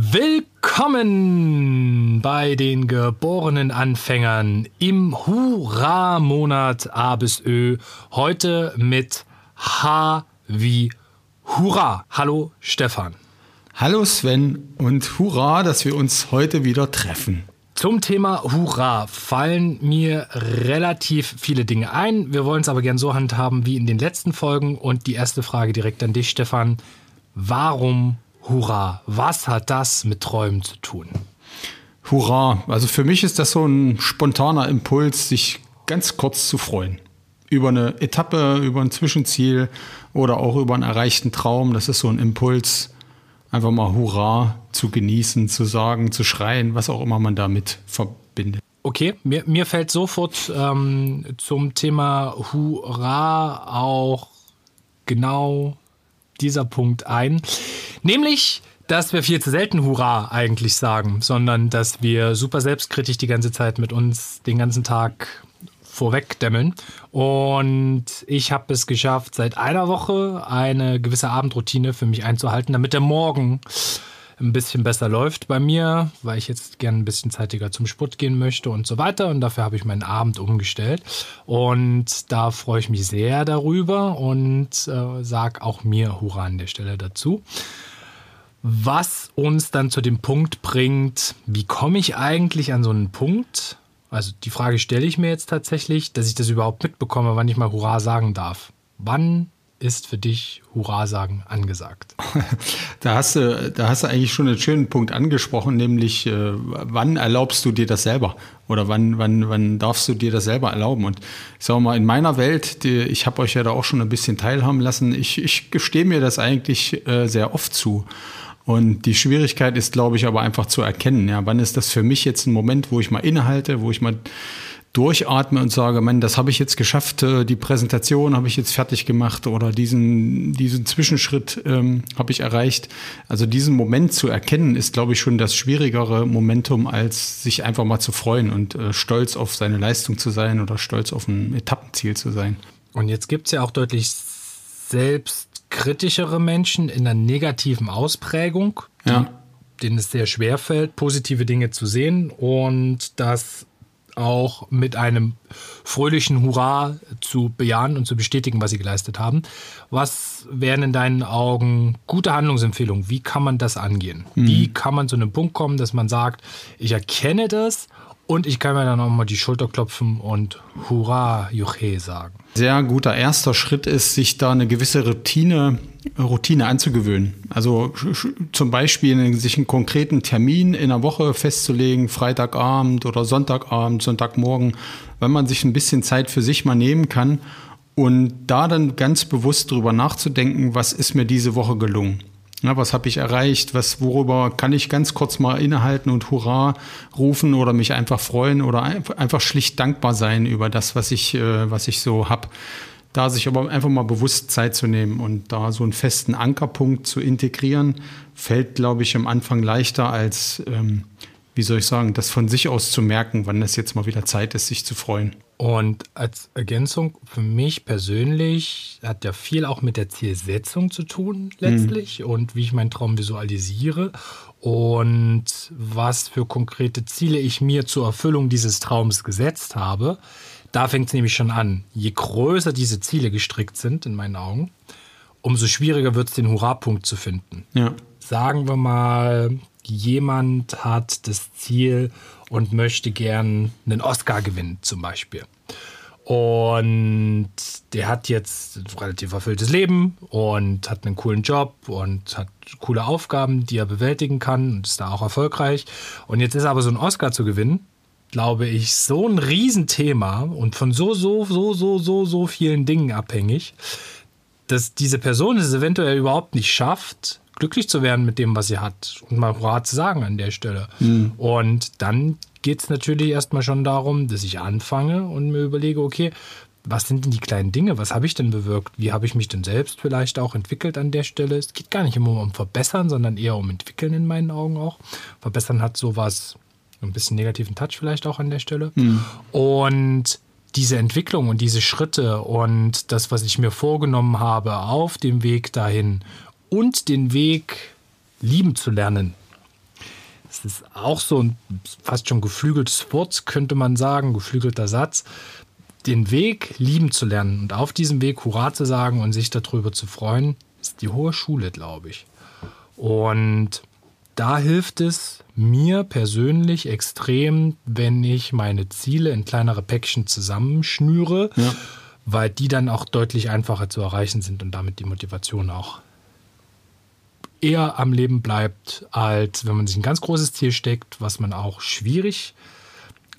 Willkommen bei den geborenen Anfängern im Hurra-Monat A bis Ö. Heute mit H wie Hurra. Hallo Stefan. Hallo Sven und Hurra, dass wir uns heute wieder treffen. Zum Thema Hurra fallen mir relativ viele Dinge ein. Wir wollen es aber gern so handhaben wie in den letzten Folgen. Und die erste Frage direkt an dich, Stefan. Warum Hurra? Was hat das mit Träumen zu tun? Hurra! Also für mich ist das so ein spontaner Impuls, sich ganz kurz zu freuen. Über eine Etappe, über ein Zwischenziel oder auch über einen erreichten Traum. Das ist so ein Impuls, einfach mal Hurra zu genießen, zu sagen, zu schreien, was auch immer man damit verbindet. Okay, mir, mir fällt sofort ähm, zum Thema Hurra auch genau dieser Punkt ein. Nämlich, dass wir viel zu selten Hurra eigentlich sagen, sondern dass wir super selbstkritisch die ganze Zeit mit uns den ganzen Tag vorwegdämmeln. Und ich habe es geschafft, seit einer Woche eine gewisse Abendroutine für mich einzuhalten, damit der Morgen ein bisschen besser läuft bei mir, weil ich jetzt gerne ein bisschen zeitiger zum Sport gehen möchte und so weiter. Und dafür habe ich meinen Abend umgestellt. Und da freue ich mich sehr darüber und äh, sage auch mir Hurra an der Stelle dazu. Was uns dann zu dem Punkt bringt, wie komme ich eigentlich an so einen Punkt, also die Frage stelle ich mir jetzt tatsächlich, dass ich das überhaupt mitbekomme, wann ich mal Hurra sagen darf. Wann ist für dich Hurra sagen angesagt? Da hast du, da hast du eigentlich schon einen schönen Punkt angesprochen, nämlich äh, wann erlaubst du dir das selber? Oder wann, wann, wann darfst du dir das selber erlauben? Und ich sage mal, in meiner Welt, die, ich habe euch ja da auch schon ein bisschen teilhaben lassen, ich, ich gestehe mir das eigentlich äh, sehr oft zu. Und die Schwierigkeit ist, glaube ich, aber einfach zu erkennen, ja, wann ist das für mich jetzt ein Moment, wo ich mal innehalte, wo ich mal durchatme und sage, Mann, das habe ich jetzt geschafft, äh, die Präsentation habe ich jetzt fertig gemacht oder diesen, diesen Zwischenschritt ähm, habe ich erreicht. Also diesen Moment zu erkennen, ist, glaube ich, schon das schwierigere Momentum, als sich einfach mal zu freuen und äh, stolz auf seine Leistung zu sein oder stolz auf ein Etappenziel zu sein. Und jetzt gibt es ja auch deutlich selbst kritischere Menschen in einer negativen Ausprägung, ja. denen es sehr schwer fällt, positive Dinge zu sehen und das auch mit einem fröhlichen Hurra zu bejahen und zu bestätigen, was sie geleistet haben. Was wären in deinen Augen gute Handlungsempfehlungen? Wie kann man das angehen? Mhm. Wie kann man zu einem Punkt kommen, dass man sagt, ich erkenne das und ich kann mir dann auch mal die Schulter klopfen und Hurra, Juche sagen. Sehr guter erster Schritt ist, sich da eine gewisse Routine, Routine anzugewöhnen. Also zum Beispiel sich einen konkreten Termin in der Woche festzulegen, Freitagabend oder Sonntagabend, Sonntagmorgen, wenn man sich ein bisschen Zeit für sich mal nehmen kann und da dann ganz bewusst drüber nachzudenken, was ist mir diese Woche gelungen. Ja, was habe ich erreicht? Was, worüber kann ich ganz kurz mal innehalten und Hurra rufen oder mich einfach freuen oder einfach schlicht dankbar sein über das, was ich, äh, was ich so habe. Da sich aber einfach mal bewusst Zeit zu nehmen und da so einen festen Ankerpunkt zu integrieren, fällt, glaube ich, am Anfang leichter als, ähm, wie soll ich sagen, das von sich aus zu merken, wann es jetzt mal wieder Zeit ist, sich zu freuen. Und als Ergänzung für mich persönlich hat ja viel auch mit der Zielsetzung zu tun letztlich mhm. und wie ich meinen Traum visualisiere und was für konkrete Ziele ich mir zur Erfüllung dieses Traums gesetzt habe. Da fängt es nämlich schon an. Je größer diese Ziele gestrickt sind, in meinen Augen, umso schwieriger wird es, den Hurra-Punkt zu finden. Ja. Sagen wir mal, jemand hat das Ziel und möchte gern einen Oscar gewinnen, zum Beispiel. Und der hat jetzt ein relativ erfülltes Leben und hat einen coolen Job und hat coole Aufgaben, die er bewältigen kann und ist da auch erfolgreich. Und jetzt ist aber so ein Oscar zu gewinnen, glaube ich, so ein Riesenthema und von so, so, so, so, so, so vielen Dingen abhängig, dass diese Person es eventuell überhaupt nicht schafft, glücklich zu werden mit dem, was sie hat und mal Hurra zu sagen an der Stelle. Mhm. Und dann geht es natürlich erstmal schon darum, dass ich anfange und mir überlege, okay, was sind denn die kleinen Dinge? Was habe ich denn bewirkt? Wie habe ich mich denn selbst vielleicht auch entwickelt an der Stelle? Es geht gar nicht immer um Verbessern, sondern eher um Entwickeln in meinen Augen auch. Verbessern hat sowas, ein bisschen negativen Touch vielleicht auch an der Stelle. Mhm. Und diese Entwicklung und diese Schritte und das, was ich mir vorgenommen habe auf dem Weg dahin und den Weg lieben zu lernen. Das ist auch so ein fast schon geflügeltes Wort, könnte man sagen, geflügelter Satz den Weg lieben zu lernen und auf diesem Weg Hurra zu sagen und sich darüber zu freuen, ist die hohe Schule, glaube ich. Und da hilft es mir persönlich extrem, wenn ich meine Ziele in kleinere Päckchen zusammenschnüre, ja. weil die dann auch deutlich einfacher zu erreichen sind und damit die Motivation auch eher am Leben bleibt, als wenn man sich ein ganz großes Ziel steckt, was man auch schwierig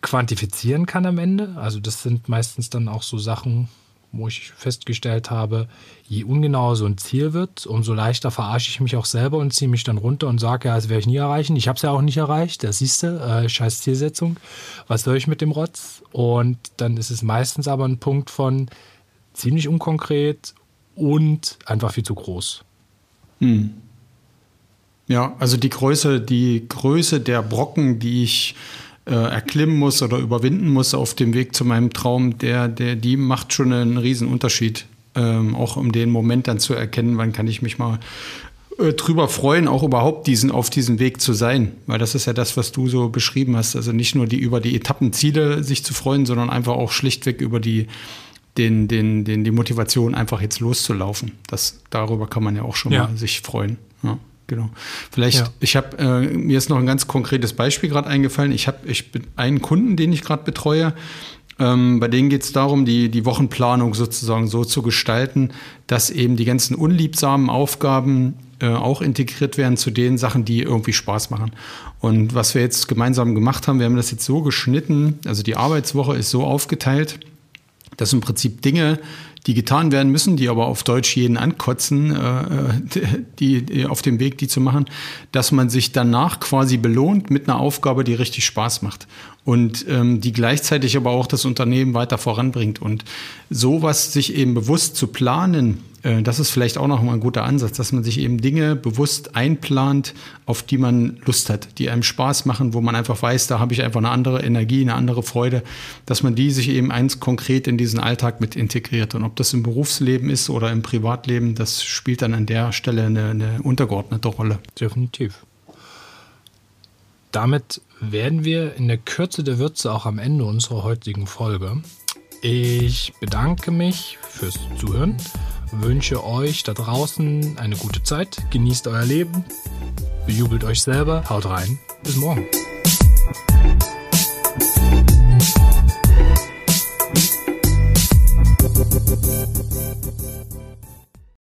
quantifizieren kann am Ende. Also das sind meistens dann auch so Sachen, wo ich festgestellt habe, je ungenauer so ein Ziel wird, umso leichter verarsche ich mich auch selber und ziehe mich dann runter und sage, ja, das werde ich nie erreichen. Ich habe es ja auch nicht erreicht, das siehst du, äh, scheiß Zielsetzung. Was soll ich mit dem Rotz? Und dann ist es meistens aber ein Punkt von ziemlich unkonkret und einfach viel zu groß. Hm. Ja, also die Größe, die Größe der Brocken, die ich äh, erklimmen muss oder überwinden muss auf dem Weg zu meinem Traum, der, der, die macht schon einen riesen Unterschied. Ähm, auch um den Moment dann zu erkennen, wann kann ich mich mal äh, drüber freuen, auch überhaupt diesen, auf diesem Weg zu sein. Weil das ist ja das, was du so beschrieben hast. Also nicht nur die über die Etappenziele sich zu freuen, sondern einfach auch schlichtweg über die, den, den, den, die Motivation, einfach jetzt loszulaufen. Das, darüber kann man ja auch schon ja. mal sich freuen. Ja. Genau. Vielleicht, ja. ich habe äh, mir ist noch ein ganz konkretes Beispiel gerade eingefallen. Ich habe ich bin einen Kunden, den ich gerade betreue. Ähm, bei denen geht es darum, die, die Wochenplanung sozusagen so zu gestalten, dass eben die ganzen unliebsamen Aufgaben äh, auch integriert werden zu den Sachen, die irgendwie Spaß machen. Und was wir jetzt gemeinsam gemacht haben, wir haben das jetzt so geschnitten, also die Arbeitswoche ist so aufgeteilt, dass im Prinzip Dinge, die getan werden müssen, die aber auf Deutsch jeden ankotzen, äh, die, die, auf dem Weg, die zu machen, dass man sich danach quasi belohnt mit einer Aufgabe, die richtig Spaß macht und ähm, die gleichzeitig aber auch das Unternehmen weiter voranbringt. Und sowas sich eben bewusst zu planen, äh, das ist vielleicht auch noch mal ein guter Ansatz, dass man sich eben Dinge bewusst einplant, auf die man Lust hat, die einem Spaß machen, wo man einfach weiß, da habe ich einfach eine andere Energie, eine andere Freude, dass man die sich eben eins konkret in diesen Alltag mit integriert. Und ob das im Berufsleben ist oder im Privatleben, das spielt dann an der Stelle eine, eine untergeordnete Rolle. Definitiv. Damit werden wir in der Kürze der Würze auch am Ende unserer heutigen Folge. Ich bedanke mich fürs Zuhören wünsche euch da draußen eine gute Zeit, genießt euer Leben, bejubelt euch selber, haut rein, bis morgen.